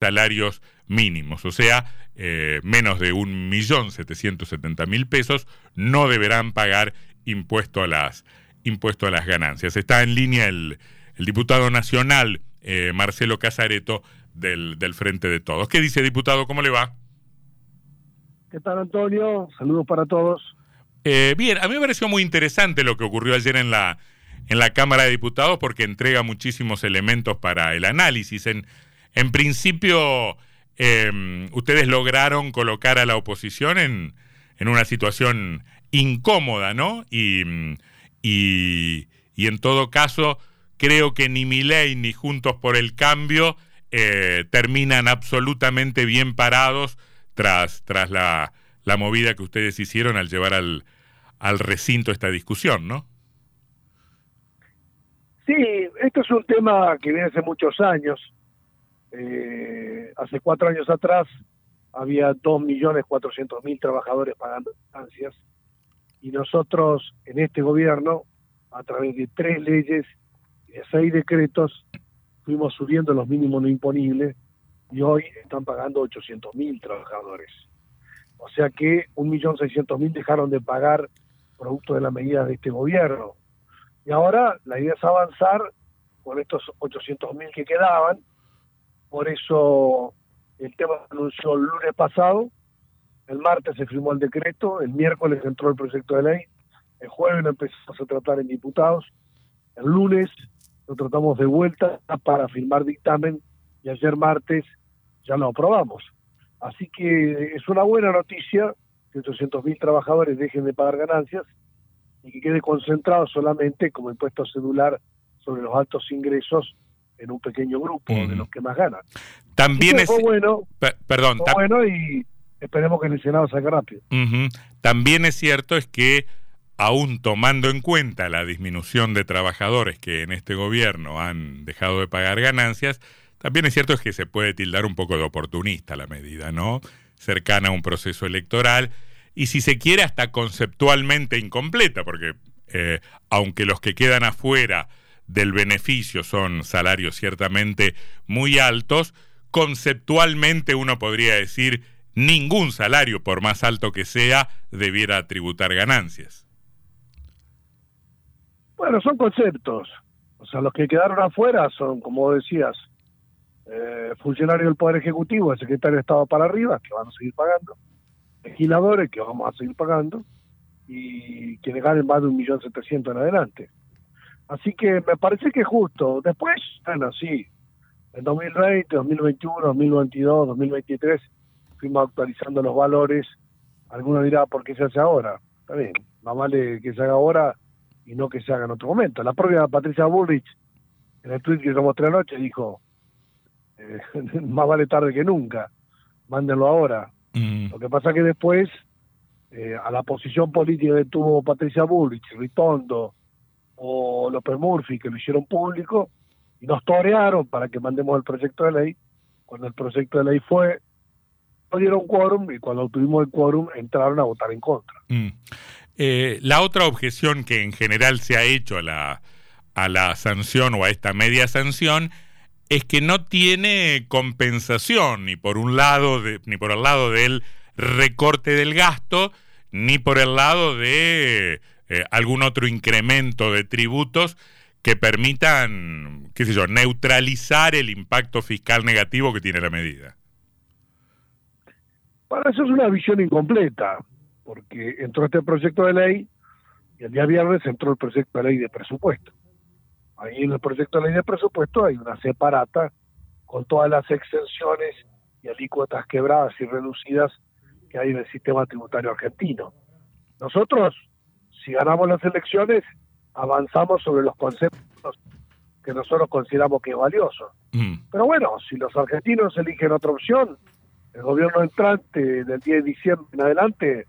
salarios mínimos, o sea, eh, menos de un millón setecientos setenta mil pesos no deberán pagar impuesto a las impuesto a las ganancias. Está en línea el, diputado nacional eh, Marcelo Casareto del, del Frente de Todos. ¿Qué dice, diputado? ¿Cómo le va? ¿Qué tal, Antonio? Saludos para todos. Eh, bien, a mí me pareció muy interesante lo que ocurrió ayer en la, en la Cámara de Diputados porque entrega muchísimos elementos para el análisis. En, en principio, em, ustedes lograron colocar a la oposición en, en una situación incómoda, ¿no? Y, y, y, en todo caso, creo que ni Milei ni Juntos por el Cambio eh, terminan absolutamente bien parados tras, tras la, la movida que ustedes hicieron al llevar al, al recinto esta discusión, ¿no? Sí, esto es un tema que viene hace muchos años. Eh, hace cuatro años atrás había 2.400.000 trabajadores pagando estancias y nosotros en este gobierno, a través de tres leyes y de seis decretos, fuimos subiendo los mínimos no imponibles y hoy están pagando 800.000 trabajadores. O sea que 1.600.000 dejaron de pagar producto de la medida de este gobierno. Y ahora la idea es avanzar con estos 800.000 que quedaban. Por eso el tema se anunció el lunes pasado, el martes se firmó el decreto, el miércoles entró el proyecto de ley, el jueves lo empezamos a tratar en diputados, el lunes lo tratamos de vuelta para firmar dictamen y ayer martes ya lo aprobamos. Así que es una buena noticia que 800.000 trabajadores dejen de pagar ganancias y que quede concentrado solamente como impuesto celular sobre los altos ingresos en un pequeño grupo de los que más ganan. También es bueno, perdón, bueno y esperemos que el Senado salga rápido. También es cierto es que aún tomando en cuenta la disminución de trabajadores que en este gobierno han dejado de pagar ganancias, también es cierto es que se puede tildar un poco de oportunista la medida, ¿no? Cercana a un proceso electoral y si se quiere hasta conceptualmente incompleta, porque eh, aunque los que quedan afuera del beneficio son salarios ciertamente muy altos, conceptualmente uno podría decir ningún salario, por más alto que sea, debiera tributar ganancias. Bueno, son conceptos. O sea, los que quedaron afuera son, como decías, eh, funcionarios del Poder Ejecutivo, el secretario de Estado para arriba, que van a seguir pagando, legisladores, que vamos a seguir pagando, y quienes ganen más de un millón setecientos en adelante. Así que me parece que es justo. Después, bueno, sí, en 2020, 2021, 2022, 2023 fuimos actualizando los valores. Alguno dirá, ¿por qué se hace ahora? Está bien, más vale que se haga ahora y no que se haga en otro momento. La propia Patricia Bullrich, en el tweet que yo mostré anoche, dijo, eh, más vale tarde que nunca, mándenlo ahora. Mm. Lo que pasa que después, eh, a la posición política que tuvo Patricia Bullrich, Ritondo o López Murphy, que lo hicieron público, y nos torearon para que mandemos el proyecto de ley, cuando el proyecto de ley fue, no dieron quórum y cuando tuvimos el quórum entraron a votar en contra. Mm. Eh, la otra objeción que en general se ha hecho a la, a la sanción o a esta media sanción es que no tiene compensación ni por un lado ni por el lado del recorte del gasto ni por el lado de eh, algún otro incremento de tributos que permitan, qué sé yo, neutralizar el impacto fiscal negativo que tiene la medida. Bueno, eso es una visión incompleta, porque entró este proyecto de ley y el día viernes entró el proyecto de ley de presupuesto. Ahí en el proyecto de ley de presupuesto hay una separata con todas las exenciones y alícuotas quebradas y reducidas que hay en el sistema tributario argentino. Nosotros, si ganamos las elecciones, avanzamos sobre los conceptos que nosotros consideramos que es valioso. Mm. Pero bueno, si los argentinos eligen otra opción, el gobierno entrante del 10 de diciembre en adelante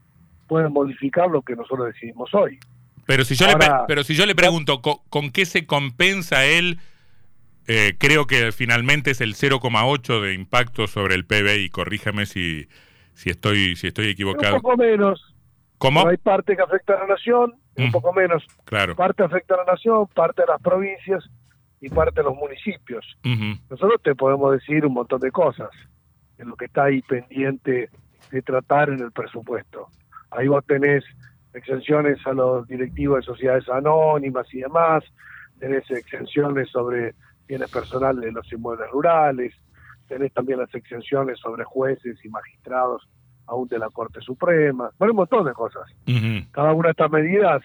puede modificar lo que nosotros decidimos hoy. Pero si yo, le, pero si yo le pregunto, ¿con, qué se compensa él? Eh, creo que finalmente es el 0,8 de impacto sobre el PBI. Corríjame si, si, estoy, si estoy equivocado. Un poco menos. ¿Cómo? hay parte que afecta a la nación, un mm. poco menos. Claro. Parte afecta a la nación, parte a las provincias, y parte de los municipios. Nosotros te podemos decir un montón de cosas en lo que está ahí pendiente de tratar en el presupuesto. Ahí vos tenés exenciones a los directivos de sociedades anónimas y demás, tenés exenciones sobre bienes personales de los inmuebles rurales, tenés también las exenciones sobre jueces y magistrados aún de la Corte Suprema, bueno, un montón de cosas. Cada una de estas medidas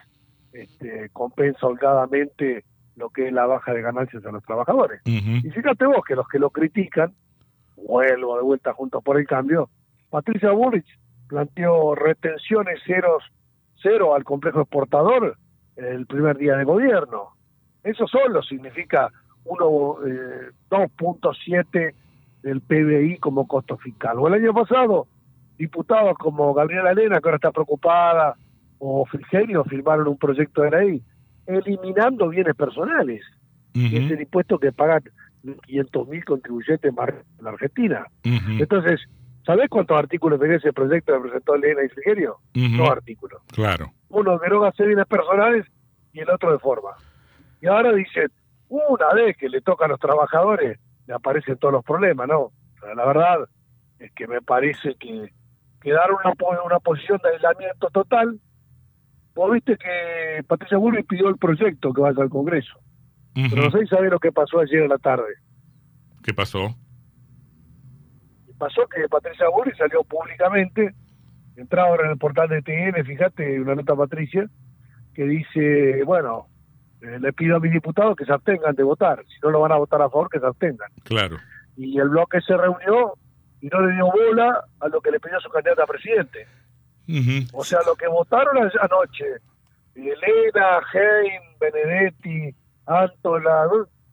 este, compensa holgadamente lo que es la baja de ganancias de los trabajadores. Y fíjate vos que los que lo critican, vuelvo de vuelta juntos por el cambio, Patricia Bullrich planteó retenciones ceros, cero al complejo exportador el primer día de gobierno. Eso solo significa 2.7 eh, del PBI como costo fiscal. O el año pasado, diputados como Gabriela Elena, que ahora está preocupada, o Frigerio, firmaron un proyecto de ley eliminando bienes personales, es el impuesto que pagan 500 mil contribuyentes más en la Argentina. Entonces, ¿sabés cuántos artículos de ese proyecto que presentó Elena y Frigerio? Dos artículos. Claro. Uno deroga bienes personales y el otro de forma. Y ahora dicen, una vez que le toca a los trabajadores, le aparecen todos los problemas, ¿no? la verdad es que me parece que quedaron una, una posición de aislamiento total. Vos viste que Patricia Burri pidió el proyecto que vaya al Congreso. Pero no sé sabés lo que pasó ayer en la tarde. ¿Qué pasó? Pasó que Patricia Burri salió públicamente, entra ahora en el portal de TN, fíjate, una nota Patricia, que dice, bueno, eh, le pido a mis diputados que se abstengan de votar. Si no lo van a votar a favor, que se abstengan. Claro. Y el bloque se reunió y no le dio bola a lo que le pidió su candidata a presidente. O sea, lo que votaron anoche, Elena, Heim, Benedetti, Antola,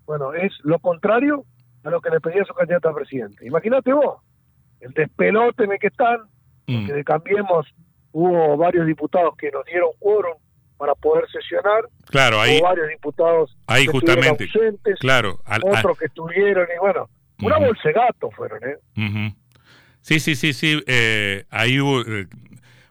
bueno, es lo contrario a lo que le pedía su candidata a presidente. Imagínate vos, el despelote en el que están, porque mm. de Cambiemos hubo varios diputados que nos dieron quórum para poder sesionar. Claro, ahí. varios diputados ahí justamente. claro. otros que estuvieron, y bueno, una bolsa de gato fueron, ¿eh? Sí, sí, sí, sí. Eh, ahí eh,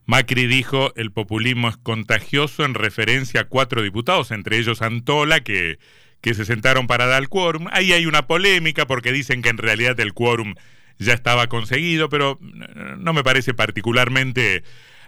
Macri dijo el populismo es contagioso en referencia a cuatro diputados, entre ellos Antola, que, que se sentaron para dar el quórum. Ahí hay una polémica porque dicen que en realidad el quórum ya estaba conseguido, pero no me parece particularmente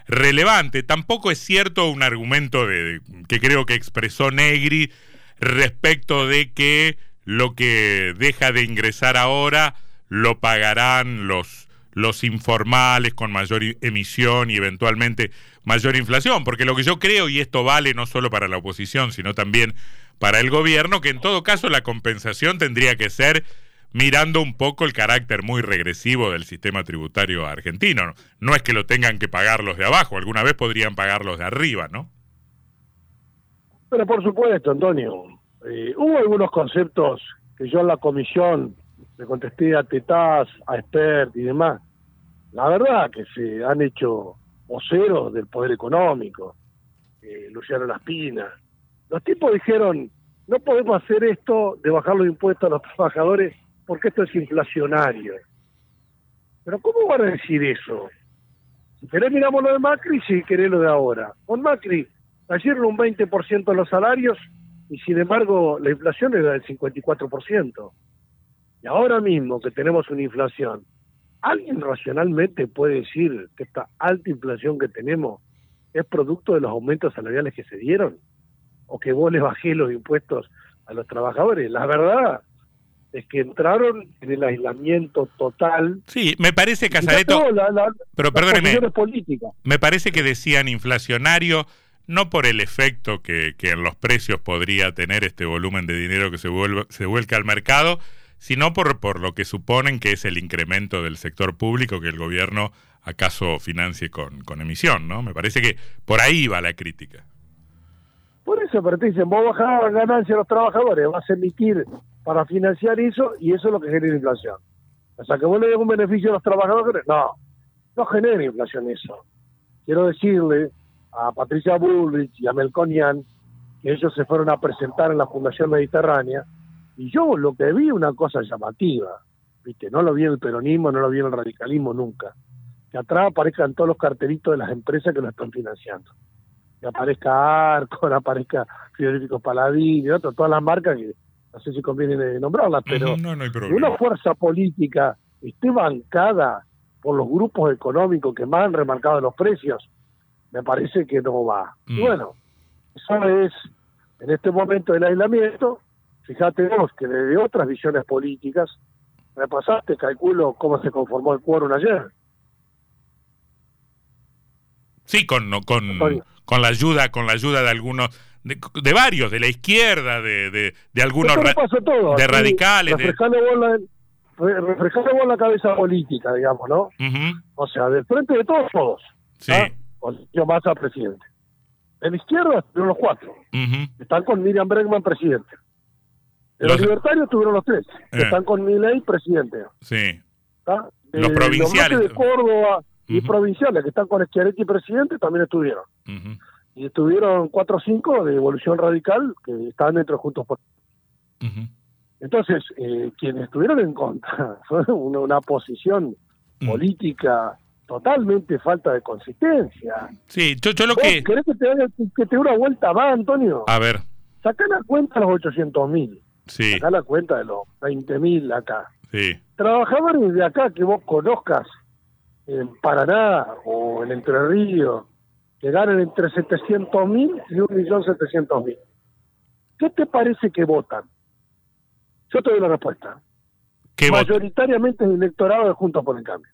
relevante. Tampoco es cierto un argumento de, que creo que expresó Negri respecto de que lo que deja de ingresar ahora lo pagarán los, los informales con mayor emisión y eventualmente mayor inflación, porque lo que yo creo, y esto vale no solo para la oposición, sino también para el gobierno, que en todo caso la compensación tendría que ser mirando un poco el carácter muy regresivo del sistema tributario argentino. No, es que lo tengan que pagar los de abajo, alguna vez podrían pagar los de arriba, ¿no? Pero por supuesto, Antonio, eh, hubo algunos conceptos que yo en la comisión le contesté a Tetaz, a Expert y demás. La verdad que se han hecho voceros del poder económico, eh, Luciano Laspina. Los tipos dijeron, no podemos hacer esto de bajar los impuestos a los trabajadores porque esto es inflacionario. Pero ¿cómo van a decir eso? Si querés miramos lo de Macri, si querés lo de ahora. Con Macri cayeron un 20% los salarios y sin embargo la inflación era del 54%. Y ahora mismo que tenemos una inflación, ¿alguien racionalmente puede decir que esta alta inflación que tenemos es producto de los aumentos salariales que se dieron? ¿O que vos le bajé los impuestos a los trabajadores? La verdad es que entraron en el aislamiento total. Sí, me parece, Casareto, pero perdóneme, me parece que decían inflacionario no por el efecto que, que, en los precios podría tener este volumen de dinero que se, vuelve, se vuelca al mercado, sino por, por lo que suponen que es el incremento del sector público que el gobierno acaso financie con, con emisión, ¿no? Me parece que por ahí va la crítica. Por eso, pero te dicen, vos bajabas ganancias a los trabajadores, vas a emitir para financiar eso y eso es lo que genera inflación. O sea, que vos le des un beneficio a los trabajadores, no, no genera inflación eso. Quiero decirle a Patricia Bullrich y a Melconian que ellos se fueron a presentar en la Fundación Mediterránea y yo lo que vi una cosa llamativa, ¿viste? No lo vi en el peronismo, no lo vi en el radicalismo nunca. Que atrás aparezcan todos los carteritos de las empresas que lo están financiando. Que aparezca Arco, aparezca Frigoríficos Paladín y otras, todas las marcas que no sé si conviene nombrarlas, pero no, hay una fuerza política esté bancada por los grupos económicos que más han remarcado los precios, me parece que no va. Mm. bueno, eso es, en este momento del aislamiento, fíjate vos que desde otras visiones políticas, repasaste, calculo cómo se conformó el quórum ayer. Sí, con, con, con la ayuda, con la ayuda de algunos, de, de varios, de la izquierda, de, de, de algunos ra- todo, de radicales, de- Refrescale vos, la, vos cabeza política, digamos, ¿no? Ujú, O sea, del frente de todos, todos. sí, ¿ah? Sergio Massa presidente. En la izquierda estuvieron los cuatro. Están con Miriam Bregman presidente. De los Los- libertarios tuvieron los tres. Eh. Están con Milei presidente. sí. De Los provinciales. bloques de Córdoba y provinciales que están con Schiaretti presidente también estuvieron. Y estuvieron cuatro o cinco de Evolución Radical que estaban dentro de Juntos por... Entonces, eh, quienes estuvieron en contra fue una, una posición política totalmente falta de consistencia. sí, yo, yo lo ¿Vos que, ¿Querés que te, haga- que te dé una vuelta más, Antonio? a ver, Sacá la cuenta de los 800 mil. sí, Sacá la cuenta de los 20 mil acá. sí, Trabajadores de acá que vos conozcas en Paraná o en Entre Ríos, que ganan entre 700 mil y 1.700.000. ¿Qué te parece que votan? Yo te doy la respuesta. Mayoritariamente es electorado de Juntos por el Cambio.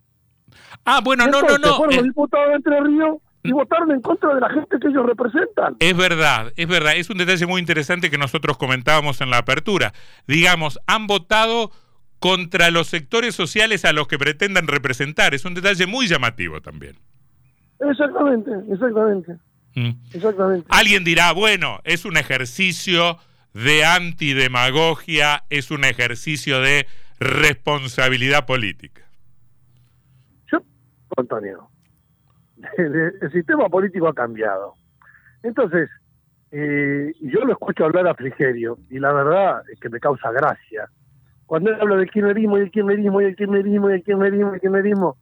Ah, bueno, no, no, no, Fueron eh, los diputados de Entre Ríos y votaron en contra de la gente que ellos representan. Es verdad, es verdad. Es un detalle muy interesante que nosotros comentábamos en la apertura. Digamos, han votado contra los sectores sociales a los que pretenden representar. Es un detalle muy llamativo también. Exactamente, exactamente, Mm. exactamente. Alguien dirá, bueno, es un ejercicio de antidemagogia, es un ejercicio de responsabilidad política. Yo, Antonio, el, el sistema político ha cambiado. Entonces, eh, yo lo escucho hablar a Frigerio y la verdad es que me causa gracia. Cuando él habla del kirchnerismo y el kirchnerismo y el kirchnerismo y el kirchnerismo y el kirchnerismo,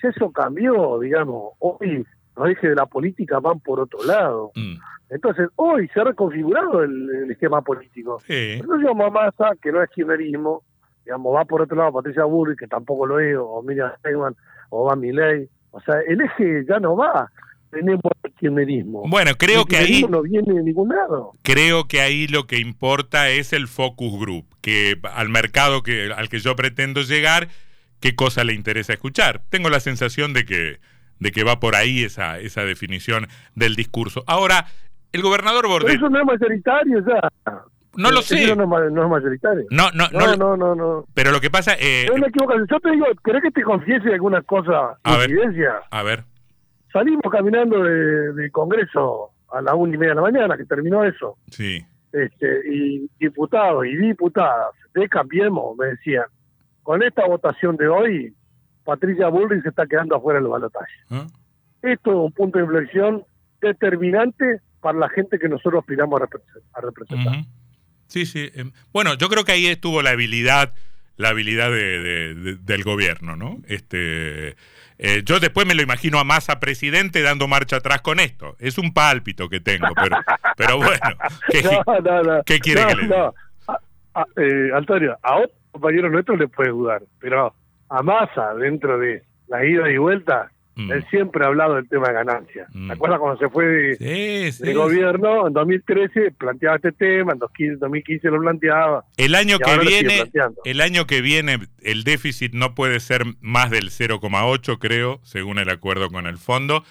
si eso cambió, digamos. Hoy los ejes de la política van por otro lado. Mm. Entonces, hoy se ha reconfigurado el, el esquema político. Sí. Entonces, digamos, Massa, que no es kirchnerismo, digamos, va por otro lado Patricia Burri, que tampoco lo es, o Miriam Bregman, o va Milei. O sea, el eje ya no va. Tenemos el kirchnerismo. Bueno, creo el que ahí no viene de ningún lado. creo que ahí lo que importa es el focus group, que al mercado que al que yo pretendo llegar, qué cosa le interesa escuchar. Tengo la sensación de que de que va por ahí esa esa definición del discurso. Ahora, el gobernador Pero Bordet, eso no es mayoritario ya. No lo sé. no, no es mayoritario. No, no, no, No, no, no, no. pero lo que pasa eh, Es una equivocación. Yo te digo, ¿querés que te confiese alguna cosa? A ver. A ver. Salimos caminando de, de Congreso a la una y media de la mañana, que terminó eso. Sí. este, y diputados y diputadas de Cambiemos me decían, con esta votación de hoy, Patricia Bullrich se está quedando afuera del balotaje. ¿Ah? Esto es un punto de inflexión determinante para la gente que nosotros aspiramos a, repre- a representar. Sí, sí. em, Bueno, yo creo que ahí estuvo la habilidad, la habilidad de- de- de- del gobierno, ¿no? Este, eh, yo después me lo imagino a Massa presidente dando marcha atrás con esto. Es un pálpito que tengo, pero, pero bueno. ¿qué, No, no, no. ¿Qué quiere que le diga? A- eh, Antonio, a otro compañero nuestro le puede dudar, pero a Massa, dentro de la ida y vuelta, Mm. él siempre ha hablado del tema de ganancias. Mm. ¿Te acuerdas cuando se fue de, Sí, sí, de sí. gobierno, en 2013 planteaba este tema, en 2015, 2015 lo planteaba. El año que viene, el año que viene, el déficit no puede ser más del 0,8, creo, según el acuerdo con el fondo.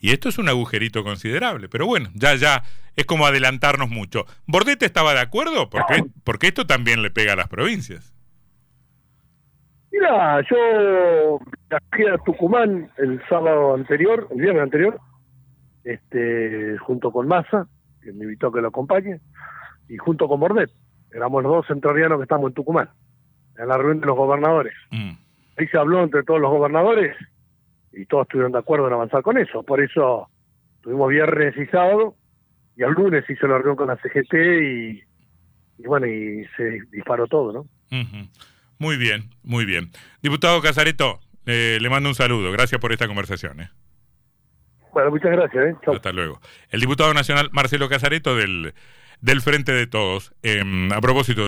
Y esto es un agujerito considerable. Pero bueno, ya, ya, es como adelantarnos mucho. ¿Bordete estaba de acuerdo? Porque, porque esto también le pega a las provincias. Mira, yo viajé a Tucumán el sábado anterior, el viernes anterior, este, junto con Massa, que me invitó a que lo acompañe, y junto con Bordet. Éramos los dos centrorianos que estamos en Tucumán, en la reunión de los gobernadores. Mm, Ahí se habló entre todos los gobernadores y todos estuvieron de acuerdo en avanzar con eso. Por eso tuvimos viernes y sábado, y el lunes hizo la reunión con la CGT y, y bueno, y se disparó todo, ¿no? Muy bien, muy bien. Diputado Casareto, eh, le mando un saludo. Gracias por esta conversación. ¿eh? Bueno, muchas gracias. ¿eh? Hasta luego. El diputado nacional Marcelo Casareto del, del Frente de Todos. Em, a propósito